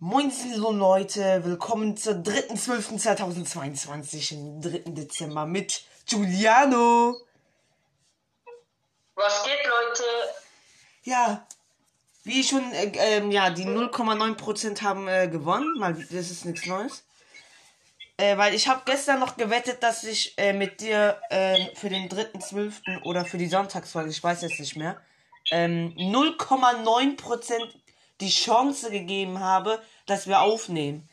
Moin so Leute, willkommen zur 3.12.2022, im 3. Dezember mit Giuliano. Was geht, Leute? Ja, wie schon, äh, ähm, ja, die 0,9% haben äh, gewonnen, mal, das ist nichts Neues. Äh, weil ich habe gestern noch gewettet, dass ich äh, mit dir äh, für den 3.12. oder für die Sonntagsfolge, ich weiß jetzt nicht mehr, ähm, 0,9% die Chance gegeben habe, dass wir aufnehmen.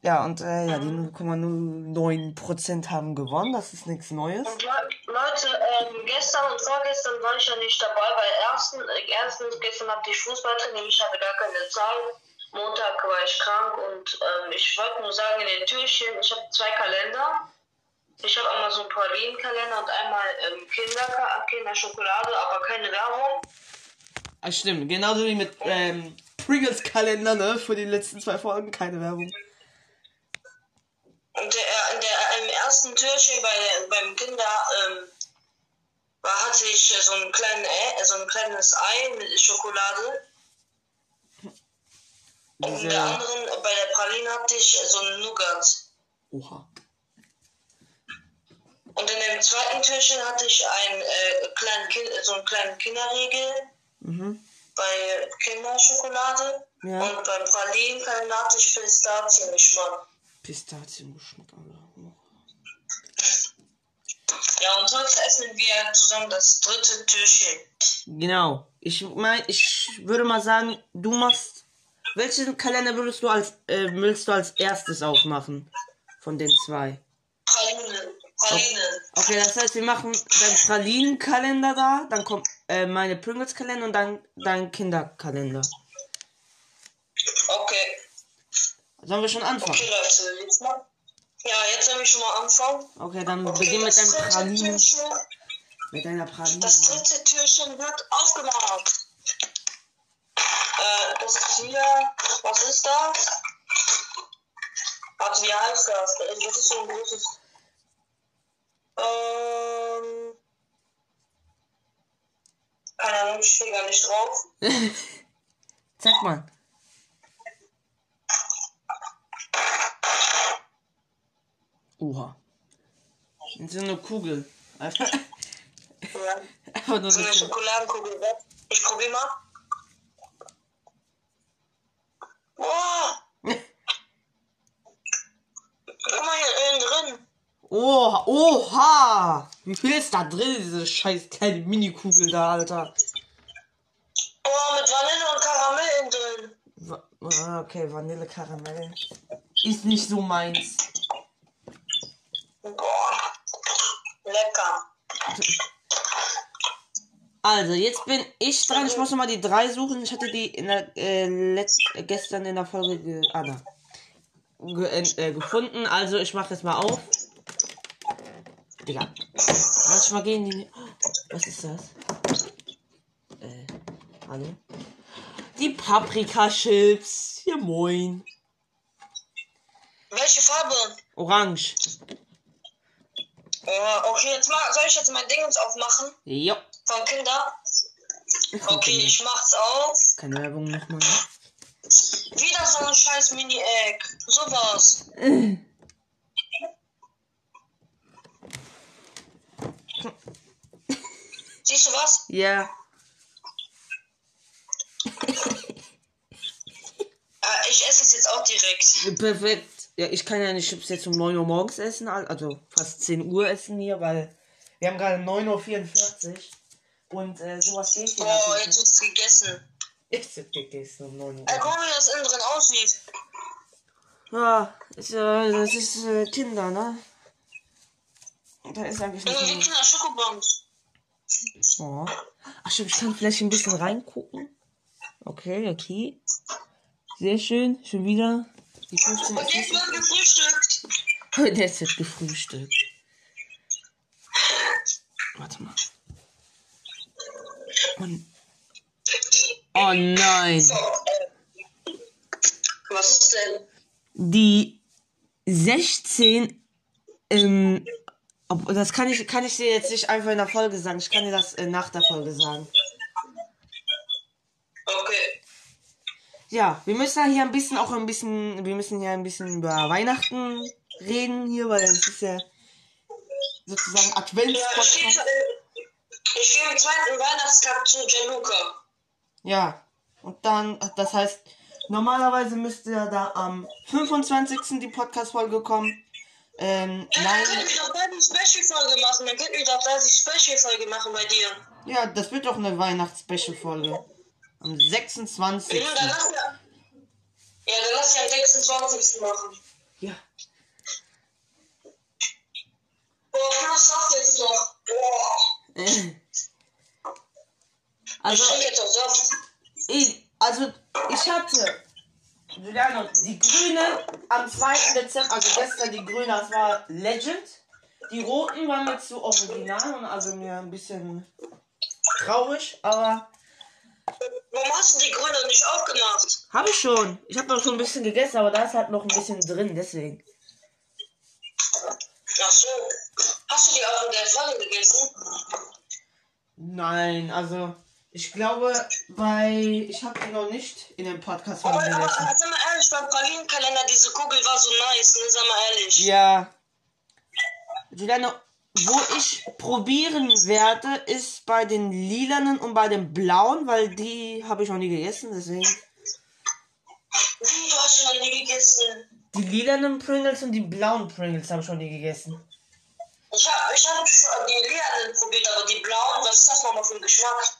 Ja, und äh, ja, die 0,09% haben gewonnen, das ist nichts Neues. Und Le Leute, ähm, gestern und vorgestern war ich ja nicht dabei, weil erstens, äh, erstens gestern hatte ich Fußballtraining, ich hatte gar keine Zeit. Montag war ich krank und ähm, ich wollte nur sagen, in den Türchen, ich habe zwei Kalender. Ich habe einmal so einen Pralinenkalender und einmal ähm, Kinder Kinderschokolade, aber keine Werbung. Ah, stimmt, genauso wie mit ähm, Pringles Kalender, ne? Für die letzten zwei Folgen keine Werbung. Und der, in der, im ersten Türchen bei, beim Kinder ähm, war, hatte ich so ein, kleinen, äh, so ein kleines Ei mit Schokolade. Und der anderen, bei der Praline hatte ich so einen Nougat. Oha. Und in dem zweiten Türchen hatte ich einen äh, kleinen kind, so einen kleinen Kinderriegel Mhm. bei Kinderschokolade. Ja. Und beim Pralinenkalender hatte ich Pistaziengeschmack. Pistaziengeschmack, Alter. Ja, und heute essen wir zusammen das dritte Türchen. Genau. Ich mein, ich würde mal sagen, du machst. Welchen Kalender würdest du als äh, willst du als erstes aufmachen? Von den zwei. Praline. Praline. Okay, das heißt, wir machen deinen Pralinenkalender da, dann kommt äh, meine Pringles-Kalender und dann dein Kinderkalender. Okay. Sollen wir schon anfangen? Okay, Leute, jetzt mal. Ja, jetzt soll ich schon mal anfangen. Okay, dann Okay, beginn mit deinem Pralinen. Mit deiner Praline. das dritte Türchen wird aufgemacht. Äh, das ist hier. Was ist das? Warte, wie heißt das? Äh, Das ist so ein großes. Ähm. Keine Ahnung, ich stehe gar nicht drauf. Zeig mal. Oha. So eine Kugel. Einfach, Ja. einfach nur So eine. Schokoladenkugel. Ich probier mal. Boah! Guck mal hier innen drin. Oha, oha! Wie viel ist da drin, diese scheiß kleine Mini-Kugel da, Alter? Boah, mit Vanille und Karamell drin. Wa- ah, Okay, Vanille Karamell. Ist nicht so meins. Boah. Lecker. Also, jetzt bin ich dran. Ich muss nochmal die drei suchen. Ich hatte die in der, äh, gestern in der Folge ge ah. Ge äh, gefunden. Also, ich mache jetzt mal auf. Digga. Manchmal gehen die. Was ist das? Äh, hallo? Die Paprika-Chips. Ja, moin. Welche Farbe? Orange. Oh, okay, jetzt mal, soll ich jetzt mein Ding aufmachen? Jo. Von Kinder? Okay, ich mach's auf. Keine Werbung nochmal. Wieder so ein scheiß Mini-Egg. Sowas. Siehst du was? Ja. Äh, ich esse es jetzt auch direkt. Perfekt. Ja, ich kann ja nicht Chips jetzt um 9 Uhr morgens essen, al- also fast 10 Uhr essen hier, weil wir haben gerade 9.44 Uhr und äh, sowas geht hier Oh, jetzt wird's gegessen. nicht. Ich hab gegessen um 9 Uhr. Ey, guck mal, wie das innen drin aussieht. Ja, ist, äh, das ist äh, Kinder, ne? Da ist eigentlich Junge, wie nicht Kinder Schokobons. Oh. Ach stimmt, ich kann vielleicht ein bisschen reingucken. Okay, okay. Sehr schön, schon wieder. Die 15 Und jetzt wird gefrühstückt. Ist jetzt gefrühstückt. Warte mal. Und oh nein. So, äh, was ist denn? Die 16 ähm, ob, das kann ich, kann ich dir jetzt nicht einfach in der Folge sagen. Ich kann dir das äh, nach der Folge sagen. Okay. Ja, wir müssen ja hier ein bisschen auch ein bisschen, wir müssen hier ein bisschen über Weihnachten reden hier, weil es ist ja sozusagen Ja, ich stehe Adventspodcast. ich stehe am zweiten Weihnachtstag zu Gianluca. Ja, und dann, das heißt, normalerweise müsste ja da am 25. die Podcast-Folge kommen. Ähm, Ja, dann nein, könnten wir doch beide eine Special-Folge machen. Dann könnten wir doch da die Special-Folge machen bei dir. ja, das wird doch eine Weihnachts-Special-Folge. Am 26. Ja, dann lass ja. Ja, dann lass ja am 26. machen. Ja. Boah, plus Saft jetzt noch. Boah. Also, ich, also, ich hatte, Juliano, die Grüne am 2. Dezember, also gestern die Grüne, das war Legend. Die Roten waren mir zu original und also mir ein bisschen traurig, aber Warum hast du die Grüne nicht aufgemacht? habe ich schon. Ich habe noch schon ein bisschen gegessen, aber da ist halt noch ein bisschen drin, deswegen. Ach so. Hast du die auch in der Folge gegessen? Nein, also, ich glaube, bei, ich habe die noch nicht in dem Podcast Aber, aber sag mal ehrlich, beim Pralinenkalender, diese Kugel war so nice, ne? Sag mal ehrlich. Ja. Juliano, wo ich probieren werde, ist bei den lilanen und bei den blauen, weil die habe ich noch nie gegessen, deswegen. Du hast noch nie gegessen? Die lilanen Pringles und die blauen Pringles habe ich noch nie gegessen. Ich hab, ich hab die Lilanen probiert, aber die blauen, was ist das nochmal für ein Geschmack?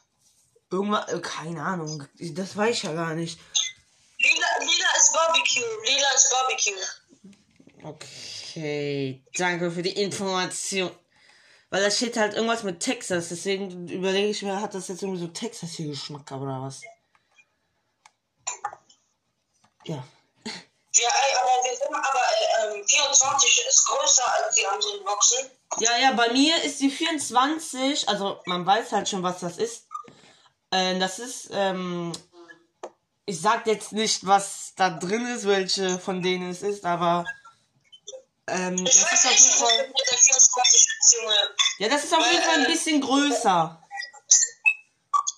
Irgendwas, äh, keine Ahnung, das weiß ich ja gar nicht. Lila, lila ist Barbecue. Lila ist Barbecue. Okay, danke für die Information. Weil da steht halt irgendwas mit Texas, deswegen überlege ich mir, hat das jetzt irgendwie so Texas hier Geschmack oder was? Ja. Ja, aber wir sind aber äh, ähm, 24 ist größer als die anderen Boxen. Ja, ja, bei mir ist die 24, also man weiß halt schon, was das ist. Äh, das ist, ähm, ich sag jetzt nicht, was da drin ist, welche von denen es ist, aber ähm, das ist auf jeden Fall, was mit der 24 ist, Junge. ja, das ist auf jeden Fall ein bisschen größer.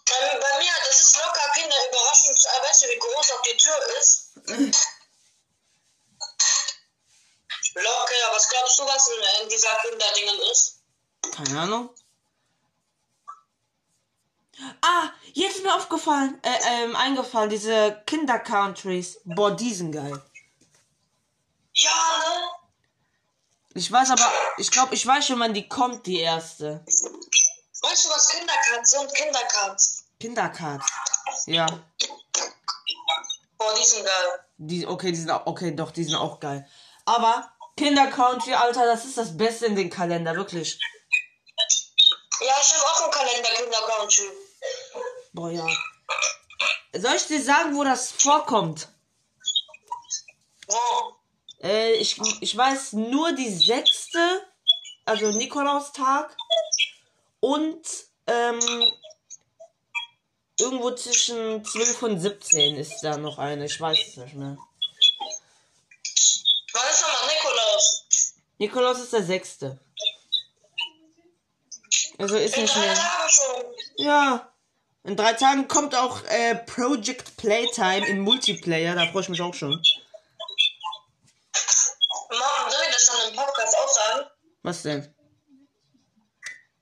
Bei, bei mir, das ist locker Kinderüberraschung. Weißt du, wie groß auch die Tür ist? Locker, was glaubst du, was in, in dieser Kinderdingen ist? Keine Ahnung. Ah, jetzt ist mir aufgefallen, äh, ähm, eingefallen, diese Kinder-Countries. Boah, die sind geil. Ja, ne? Ich weiß aber, ich glaube, ich weiß schon, wann die kommt, die erste. Weißt du, was Kindercards sind? Kindercards. Kindercard. Ja. Boah, die sind geil. Die, okay, die sind auch, okay, doch, die sind auch geil. Aber Kinder Country, Alter, das ist das Beste in den Kalender, wirklich. Ja, ich habe auch einen Kalender Kindercountry. Boah, ja. Soll ich dir sagen, wo das vorkommt? Äh, ich, ich weiß nur die sechste, also Nikolaustag und ähm, irgendwo zwischen 12 und 17 ist da noch eine, ich weiß es nicht mehr. Wann ist nochmal Nikolaus? Nikolaus ist der sechste. Also ist In nicht mehr. Ja. In drei Tagen kommt auch äh, Project Playtime im Multiplayer, da freue ich mich auch schon. Mom, soll ich das dann im Podcast auch sagen? Was denn?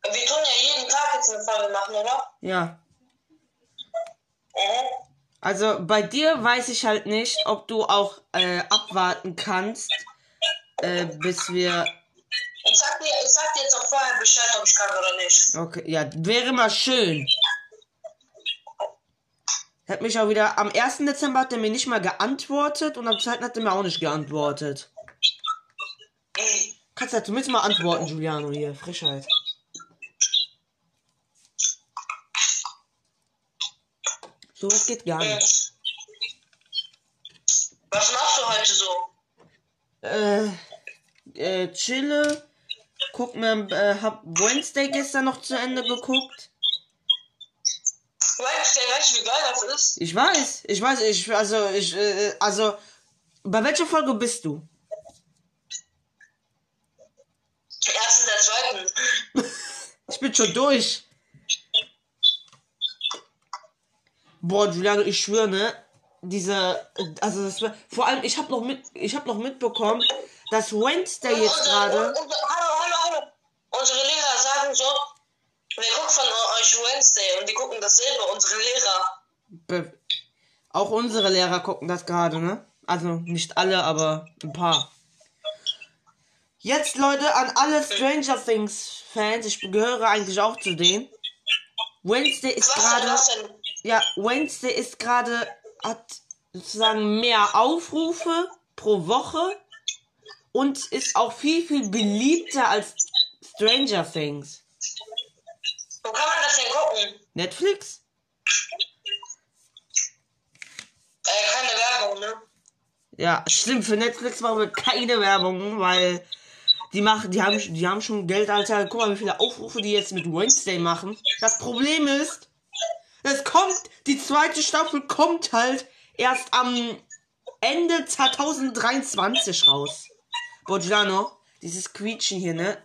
Wir tun ja jeden Tag jetzt eine Folge machen, oder? Ja. Mhm. Also bei dir weiß ich halt nicht, ob du auch äh, abwarten kannst, äh, bis wir. Ich sag, dir, ich sag dir jetzt auch vorher Bescheid, ob ich kann oder nicht. Okay, ja, wäre mal schön. Hat mich auch wieder. Am 1. Dezember hat er mir nicht mal geantwortet und am 2. hat er mir auch nicht geantwortet. Kannst ja zumindest mal antworten, Giuliano hier. Frischheit. So was geht gar Mhm. nicht. Was machst du heute so? Äh, äh, chille. Guck mir, äh, hab Wednesday gestern noch zu Ende geguckt. Du, weißt du, wie geil das ist? Ich weiß, ich weiß, ich, also, ich, äh, also, bei welcher Folge bist du? Erst in der zweiten. Ich bin schon durch. Boah, Giuliano, ich schwöre, ne? diese, also das, war- vor allem, ich habe noch mit, ich habe noch mitbekommen, dass Wednesday jetzt gerade, Hallo, hallo, hallo. Unsere Lehrer sagen so, wer guckt von euch Wednesday? Und die gucken dasselbe, unsere Lehrer. be- auch unsere Lehrer gucken das gerade, ne? Also nicht alle, aber ein paar. Jetzt Leute an alle Stranger Things Fans, ich gehöre eigentlich auch zu denen. Wednesday ist gerade, ja, Wednesday ist gerade, hat sozusagen mehr Aufrufe pro Woche und ist auch viel, viel beliebter als Stranger Things. Wo kann man das denn gucken? Netflix? Äh, keine Werbung, ne? Ja, stimmt, für Netflix machen wir keine Werbung, weil die machen, die haben, die haben schon Geld, Alter. Guck mal, wie viele Aufrufe die jetzt mit Wednesday machen. Das Problem ist, es kommt, die zweite Staffel kommt halt erst am Ende 2023 raus. Bojano, dieses Quietschen hier, ne?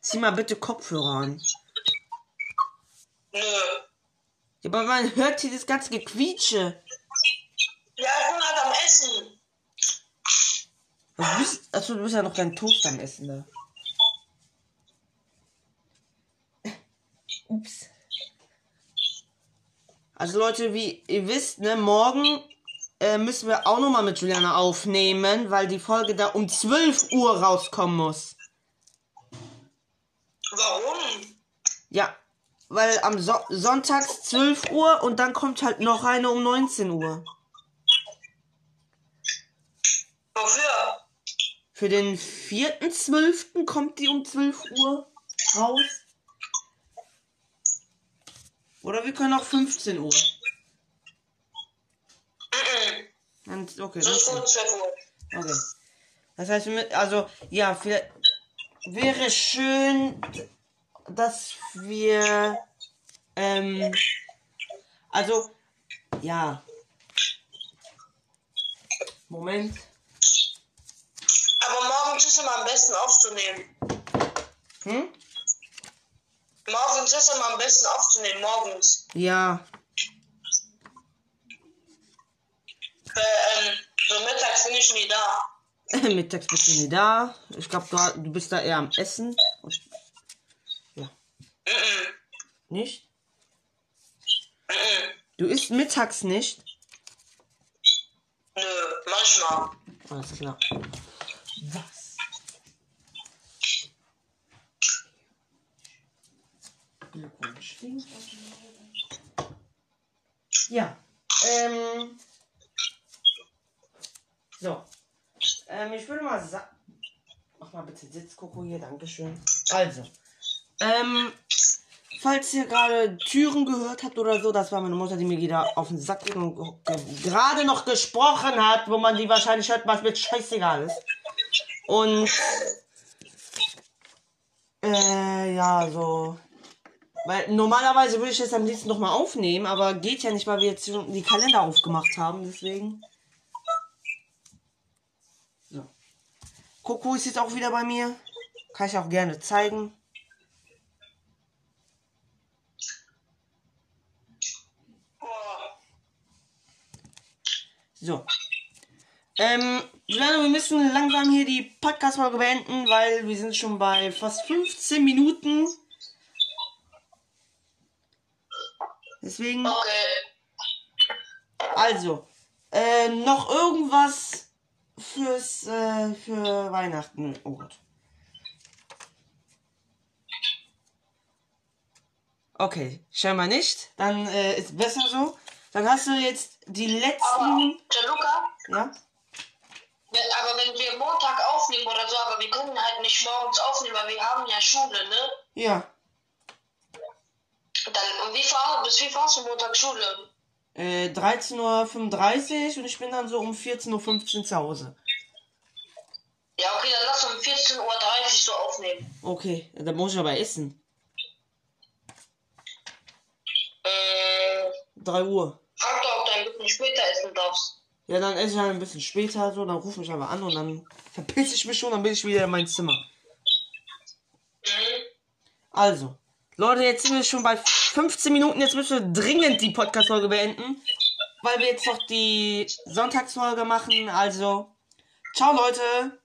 Zieh mal bitte Kopfhörer an. Nö. Ja, aber man hört hier das ganze Gequietsche. Ja, ich bin halt am Essen. Du bist, achso, du bist ja noch dein Toast am Essen da. Ups. Also Leute, wie ihr wisst, ne, morgen äh, müssen wir auch nochmal mit Juliana aufnehmen, weil die Folge da um 12 Uhr rauskommen muss. Warum? Ja, weil am so Sonntags 12 Uhr und dann kommt halt noch eine um 19 Uhr. Wofür? Für den 4.12. kommt die um 12 Uhr raus. Oder wir können auch 15 Uhr. Dann, okay, das ist gut, 12 Uhr. okay. Das heißt, also, ja, vielleicht wäre schön, dass wir, ähm, also, ja. Moment. Aber morgens ist immer am besten aufzunehmen. Hm? Morgens ist immer am besten aufzunehmen, morgens. Ja. Äh, ähm, so mittags bin ich nie da. Mittags bist du nie da. Ich glaube, du, du bist da eher am Essen. Nicht? Du isst mittags nicht? Nö, manchmal. Alles klar. Was? Glückwunsch. Ja. Ähm. So. Ähm, ich würde mal sagen. Mach mal bitte Sitzkoko hier, Dankeschön. Also. Ähm. Falls ihr gerade Türen gehört habt oder so, das war meine Mutter, die mir wieder auf den Sack ging und ge- gerade noch gesprochen hat, wo man die wahrscheinlich hört, was mir scheißegal ist. Und äh, ja, so. Weil normalerweise würde ich das am liebsten noch mal aufnehmen, aber geht ja nicht, weil wir jetzt die Kalender aufgemacht haben, deswegen. So. Coco ist jetzt auch wieder bei mir. Kann ich auch gerne zeigen. Boah. So. Ähm, Juliano, wir müssen langsam hier die Podcast-Folge beenden, weil wir sind schon bei fast 15 Minuten. Deswegen, Okay. also, äh, noch irgendwas fürs, äh, für Weihnachten. Oh Gott. Okay, scheinbar nicht. Dann äh, ist besser so. Dann hast du jetzt die Aber, letzten. Gianluca, Ja? wenn, aber wenn wir Montag aufnehmen oder so, aber wir können halt nicht morgens aufnehmen, weil wir haben ja Schule, ne? Ja. Dann, und wie fahr, bis wie fahrst du Montag Schule? Äh, 13.35 Uhr und ich bin dann so um 14.15 Uhr zu Hause. Ja, okay, dann lass um 14.30 Uhr so aufnehmen. Okay, dann muss ich aber essen. 3 Uhr. frag doch, ob du ein bisschen später essen darfst. Ja, dann esse ich halt ein bisschen später so, dann ruf mich aber an und dann verpiss ich mich schon, dann bin ich wieder in mein Zimmer. Mhm. Also, Leute, jetzt sind wir schon bei 15 Minuten, jetzt müssen wir dringend die Podcast-Folge beenden. weil wir jetzt noch die Sonntagsfolge machen. Also, ciao Leute.